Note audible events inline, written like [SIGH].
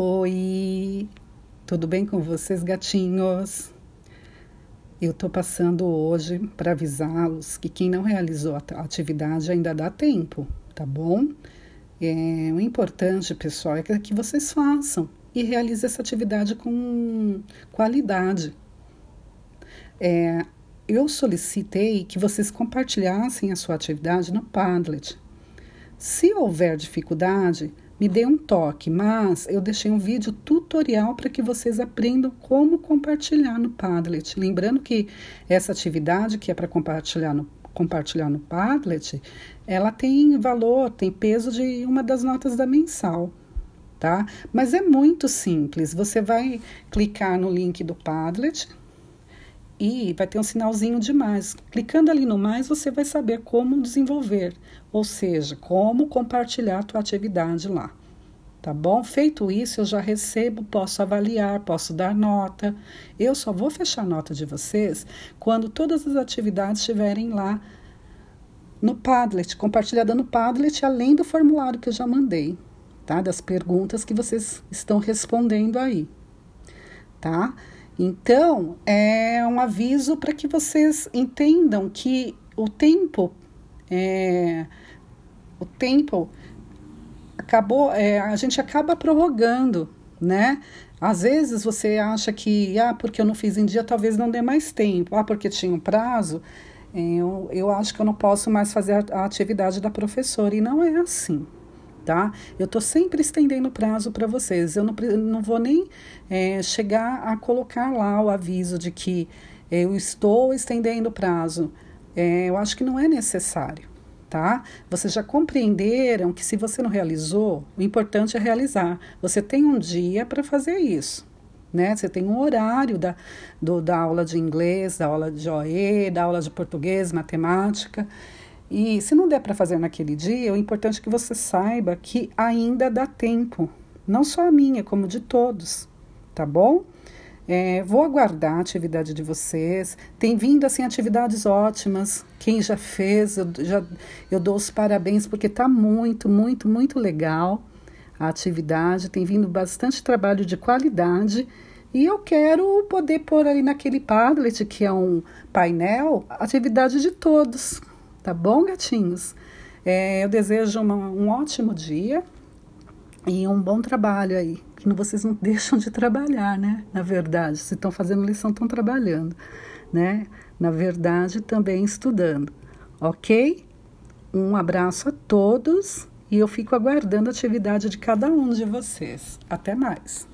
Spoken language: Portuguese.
Oi, tudo bem com vocês, gatinhos? Eu tô passando hoje para avisá-los que quem não realizou a atividade ainda dá tempo, tá bom? É, o importante, pessoal, é que vocês façam e realizem essa atividade com qualidade. É, eu solicitei que vocês compartilhassem a sua atividade no Padlet. Se houver dificuldade, me dê um toque, mas eu deixei um vídeo tutorial para que vocês aprendam como compartilhar no Padlet. Lembrando que essa atividade que é para compartilhar no, compartilhar no Padlet, ela tem valor, tem peso de uma das notas da mensal, tá? Mas é muito simples. Você vai clicar no link do Padlet, e vai ter um sinalzinho de mais. Clicando ali no mais, você vai saber como desenvolver, ou seja, como compartilhar a tua atividade lá. Tá bom? Feito isso, eu já recebo, posso avaliar, posso dar nota. Eu só vou fechar a nota de vocês quando todas as atividades estiverem lá no Padlet, compartilhada no Padlet, além do formulário que eu já mandei, tá? Das perguntas que vocês estão respondendo aí, tá? Então, é um aviso para que vocês entendam que o tempo, é, o tempo acabou, é, a gente acaba prorrogando, né? Às vezes você acha que, ah, porque eu não fiz em dia, talvez não dê mais tempo. Ah, porque tinha um prazo, eu, eu acho que eu não posso mais fazer a, a atividade da professora. E não é assim, tá? Eu estou sempre estendendo o prazo para vocês. Eu não, não vou nem é, chegar a colocar lá o aviso de que eu estou estendendo o prazo. É, eu acho que não é necessário, tá? Vocês já compreenderam que se você não realizou, o importante é realizar. Você tem um dia para fazer isso. Né? Você tem um horário da, do, da aula de inglês, da aula de OE, da aula de português, matemática. E se não der para fazer naquele dia, o importante é que você saiba que ainda dá tempo, não só a minha, como de todos, tá bom? É, vou aguardar a atividade de vocês. Tem vindo assim atividades ótimas. Quem já fez, eu, já, eu dou os parabéns porque está muito, muito, muito legal a atividade. Tem vindo bastante trabalho de qualidade. E eu quero poder pôr ali naquele Padlet, que é um painel, atividade de todos. Tá bom, gatinhos? É, eu desejo uma, um ótimo dia e um bom trabalho aí. Que vocês não [LAUGHS] deixam de trabalhar, né? Na verdade, se estão fazendo lição, estão trabalhando, né? Na verdade, também estudando, ok? Um abraço a todos e eu fico aguardando a atividade de cada um de vocês. Até mais!